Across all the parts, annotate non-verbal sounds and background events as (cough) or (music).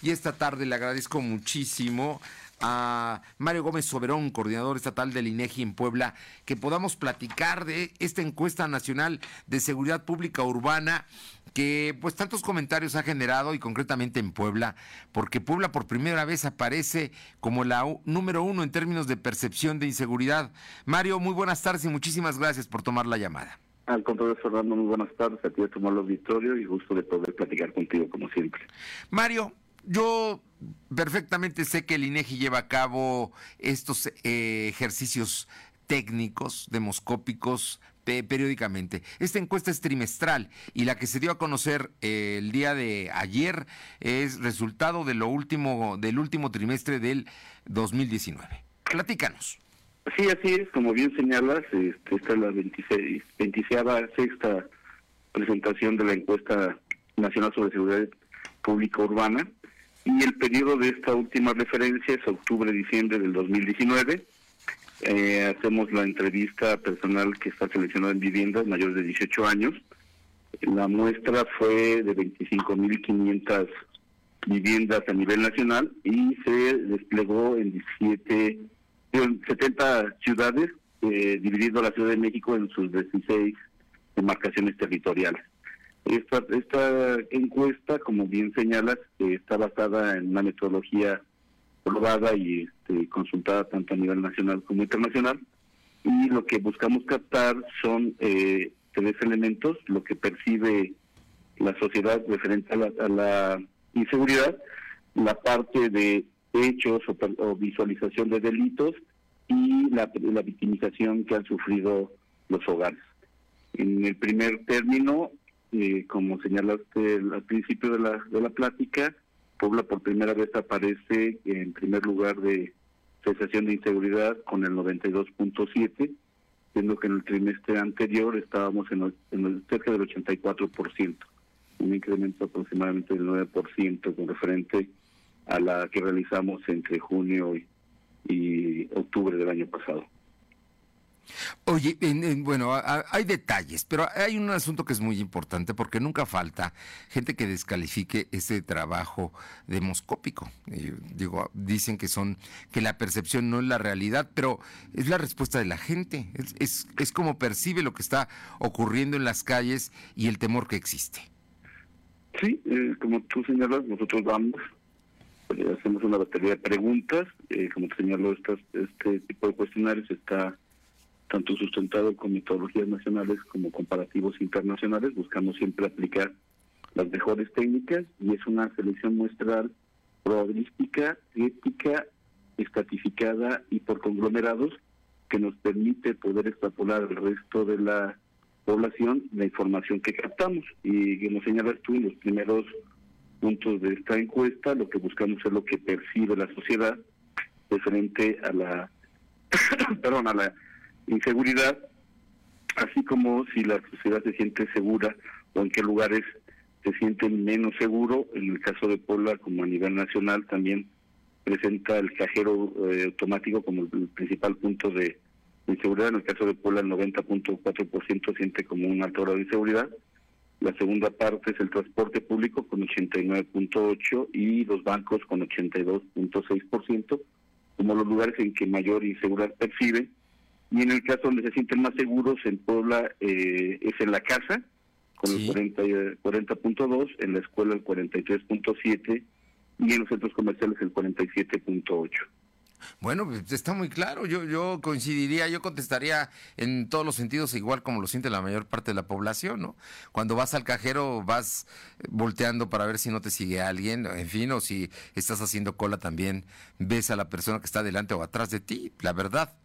Y esta tarde le agradezco muchísimo a Mario Gómez Soberón, coordinador estatal del INEGI en Puebla, que podamos platicar de esta encuesta nacional de seguridad pública urbana que pues tantos comentarios ha generado y concretamente en Puebla, porque Puebla por primera vez aparece como la número uno en términos de percepción de inseguridad. Mario, muy buenas tardes y muchísimas gracias por tomar la llamada. Al contrario, Fernando, muy buenas tardes. A ti de tomar el auditorio y gusto de poder platicar contigo como siempre. Mario, yo perfectamente sé que el INEGI lleva a cabo estos eh, ejercicios técnicos, demoscópicos, periódicamente. Esta encuesta es trimestral y la que se dio a conocer eh, el día de ayer es resultado de lo último, del último trimestre del 2019. Platícanos. Sí, así es, como bien señalas, este, esta es la 26, 26 sexta presentación de la encuesta nacional sobre seguridad pública urbana y el periodo de esta última referencia es octubre-diciembre del 2019. Eh, hacemos la entrevista personal que está seleccionada en viviendas mayores de 18 años. La muestra fue de 25.500 viviendas a nivel nacional y se desplegó en 17, 70 ciudades, eh, dividiendo la Ciudad de México en sus 16 demarcaciones territoriales. Esta, esta encuesta, como bien señalas, eh, está basada en una metodología probada y este, consultada tanto a nivel nacional como internacional. Y lo que buscamos captar son eh, tres elementos, lo que percibe la sociedad referente a la, inseguridad, la parte de hechos o, visualización de delitos y la, la victimización que han sufrido los hogares. En el primer término, eh, como señalaste al principio de la, de la plática, Puebla por primera vez aparece en primer lugar de cesación de inseguridad con el 92.7, siendo que en el trimestre anterior estábamos en, el, cerca del 84%, un incremento aproximadamente del 9% con referente a la que realizamos entre junio y octubre del año pasado. Oye, bueno, hay detalles, pero hay un asunto que es muy importante porque nunca falta gente que descalifique ese trabajo demoscópico. digo, dicen que son que la percepción no es la realidad, pero es la respuesta de la gente. Es, es, como percibe lo que está ocurriendo en las calles y el temor que existe. Sí, eh, como tú señalas, nosotros vamos, eh, hacemos una batería de preguntas, eh, como te señaló, este tipo de cuestionarios está tanto sustentado con metodologías nacionales como comparativos internacionales, buscamos siempre aplicar las mejores técnicas y es una selección muestral probabilística, ética, estratificada y por conglomerados que nos permite poder extrapolar al resto de la población la información que captamos. Y como señalas tú en los primeros puntos de esta encuesta, lo que buscamos es lo que percibe la sociedad referente a la, (coughs) perdón, a la inseguridad, así como si la sociedad se siente segura o en qué lugares se sienten menos seguro. En el caso de Puebla, como a nivel nacional, también presenta el cajero eh, automático como el, principal punto de inseguridad. En el caso de Puebla, el 90.4% siente como un alto grado de inseguridad. La segunda parte es el transporte público con 89.8 y los bancos con 82.6% como los lugares en que mayor inseguridad perciben y en el caso donde se sienten más seguros en Puebla eh, es en la casa, con el 40.2, 40 en la escuela el 43.7 y en los centros comerciales el 47.8. Bueno, pues, está muy claro. Yo, yo coincidiría, yo contestaría en todos los sentidos igual como lo siente la mayor parte de la población, ¿no? Cuando vas al cajero vas volteando para ver si no te sigue alguien, en fin, o si estás haciendo cola también ves a la persona que está delante o atrás de ti, la verdad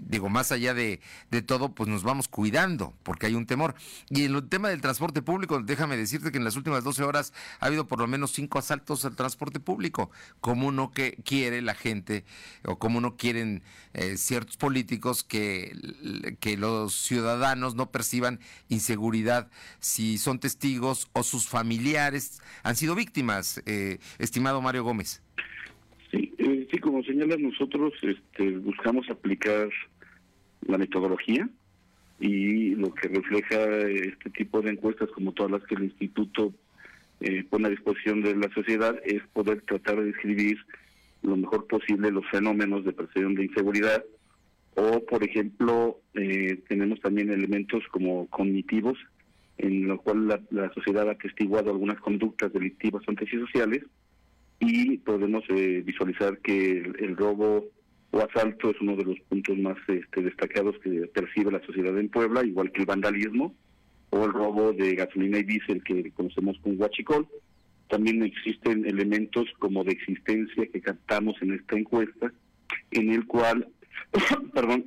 digo, más allá de, de, todo, pues nos vamos cuidando, porque hay un temor. Y en el tema del transporte público, déjame decirte que en las últimas 12 horas ha habido por lo menos cinco asaltos al transporte público. Como no que quiere la gente, o como no quieren eh, ciertos políticos que, que los ciudadanos no perciban inseguridad si son testigos o sus familiares han sido víctimas, eh, estimado Mario Gómez. Sí, eh, sí, como señalas, nosotros este, buscamos aplicar la metodología y lo que refleja este tipo de encuestas, como todas las que el instituto eh, pone a disposición de la sociedad es poder tratar de describir lo mejor posible los fenómenos de percepción de inseguridad. O, por ejemplo, eh, tenemos también elementos como cognitivos, en lo cual la, sociedad ha atestiguado algunas conductas delictivas antisociales y podemos eh, visualizar que el, robo o asalto es uno de los puntos más este, destacados que percibe la sociedad en Puebla, igual que el vandalismo o el robo de gasolina y diésel que conocemos como huachicol. También existen elementos como de existencia que captamos en esta encuesta, en el cual (coughs) perdón,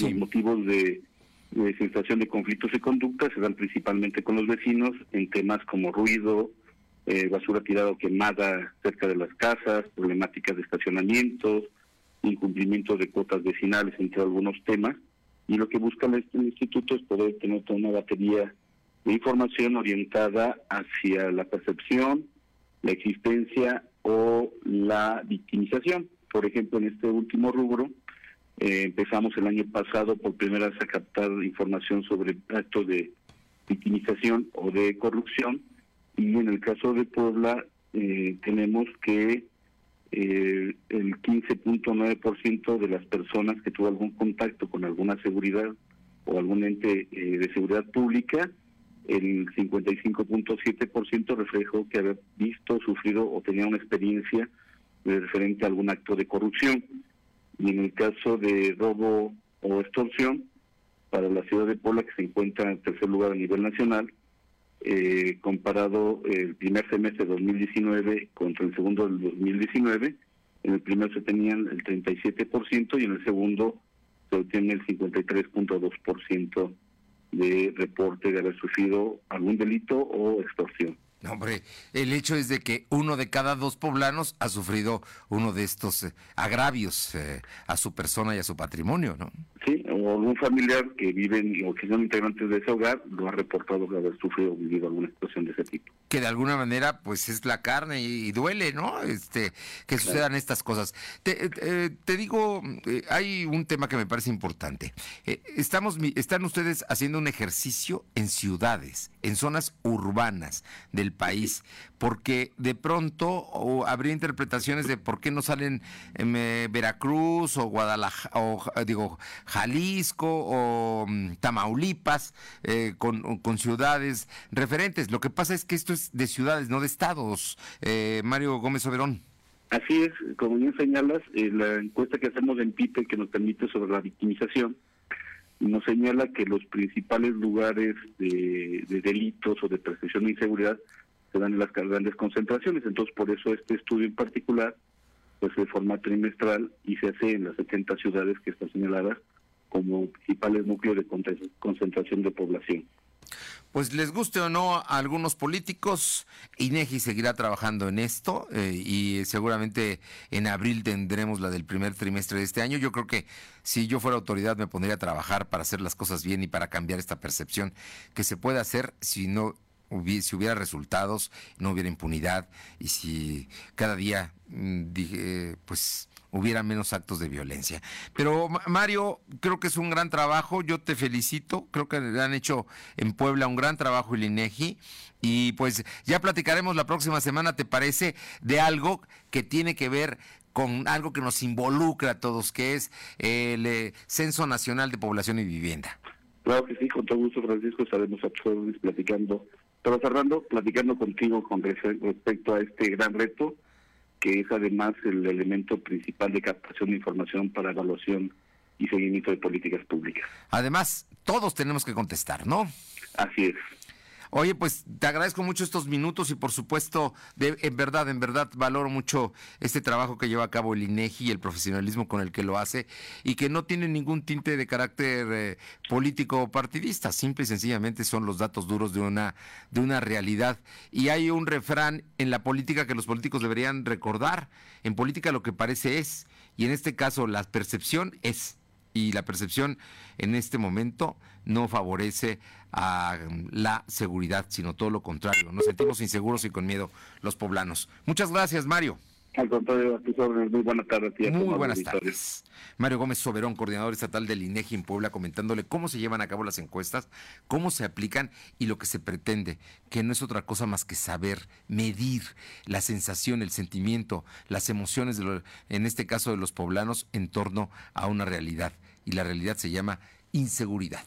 los motivos de, sensación de conflictos y conductas se dan principalmente con los vecinos en temas como ruido, eh, basura tirada o quemada cerca de las casas, problemáticas de estacionamientos, incumplimiento de cuotas vecinales, entre algunos temas. Y lo que busca este instituto es poder tener toda una batería de información orientada hacia la percepción, la existencia o la victimización. Por ejemplo, en este último rubro, eh, empezamos el año pasado por primera vez a captar información sobre actos de victimización o de corrupción y en el caso de Puebla eh, tenemos que eh, el 15.9% de las personas que tuvo algún contacto con alguna seguridad o algún ente de seguridad pública, el 55.7% reflejó que había visto, sufrido o tenía una experiencia referente a algún acto de corrupción. Y en el caso de robo o extorsión, para la ciudad de Puebla, que se encuentra en tercer lugar a nivel nacional, eh, comparado el primer semestre de 2019 contra el segundo del 2019, en el primero se tenían el 37% y en el segundo se obtiene el 53.2% de reporte de haber sufrido algún delito o extorsión. No, hombre, el hecho es de que uno de cada dos poblanos ha sufrido uno de estos eh, agravios eh, a su persona y a su patrimonio, ¿no? Sí, algún familiar que vive o que son integrantes de ese hogar lo ha reportado de haber sufrido o vivido alguna situación de ese tipo. Que de alguna manera, pues es la carne y, duele, ¿no? Este, que sucedan estas cosas. Te, eh, te digo, hay un tema que me parece importante. estamos, están ustedes haciendo un ejercicio en ciudades, en zonas urbanas del país, porque de pronto habría interpretaciones de por qué no salen en eh, Veracruz o Guadalajara, o digo, Jalisco o mm, Tamaulipas eh, con, con, ciudades referentes. Lo que pasa es que esto es de ciudades, no de estados. Eh, Mario Gómez Oberón. Así es, como bien señalas, la encuesta que hacemos en PIPE que nos permite sobre la victimización, nos señala que los principales lugares de, delitos o de percepción de inseguridad se dan en las grandes concentraciones. Entonces, por eso este estudio en particular pues se forma trimestral y se hace en las 70 ciudades que están señaladas como principales núcleos de concentración de población. Pues les guste o no a algunos políticos, INEGI seguirá trabajando en esto eh, y seguramente en abril tendremos la del primer trimestre de este año. Yo creo que si yo fuera autoridad me pondría a trabajar para hacer las cosas bien y para cambiar esta percepción que se puede hacer si no si hubiera resultados, no hubiera impunidad y si cada día mm, dije, pues hubiera menos actos de violencia. Pero Mario, creo que es un gran trabajo, yo te felicito, creo que han hecho en Puebla un gran trabajo el INEGI y pues ya platicaremos la próxima semana, ¿te parece? De algo que tiene que ver con algo que nos involucra a todos, que es el eh, Censo Nacional de Población y Vivienda. Claro que sí, con todo gusto, Francisco, estaremos a platicando pero Fernando, platicando contigo con respecto a este gran reto, que es además el elemento principal de captación de información para evaluación y seguimiento de políticas públicas. Además, todos tenemos que contestar, ¿no? Así es. Oye, pues te agradezco mucho estos minutos y por supuesto, de, en verdad, en verdad valoro mucho este trabajo que lleva a cabo el INEGI y el profesionalismo con el que lo hace y que no tiene ningún tinte de carácter eh, político o partidista, simple y sencillamente son los datos duros de una de una realidad. Y hay un refrán en la política que los políticos deberían recordar, en política lo que parece es y en este caso la percepción es y la percepción en este momento no favorece a la seguridad, sino todo lo contrario. Nos sentimos inseguros y con miedo los poblanos. Muchas gracias, Mario. Al contrario, a tus órdenes. Muy buena tarde. Tía, Muy buenas tardes. Mario Gómez Soberón, coordinador estatal del INEGI en Puebla, comentándole cómo se llevan a cabo las encuestas, cómo se aplican y lo que se pretende, que no es otra cosa más que saber, medir la sensación, el sentimiento, las emociones, de en este caso de los poblanos, en torno a una realidad. Y la realidad se llama inseguridad.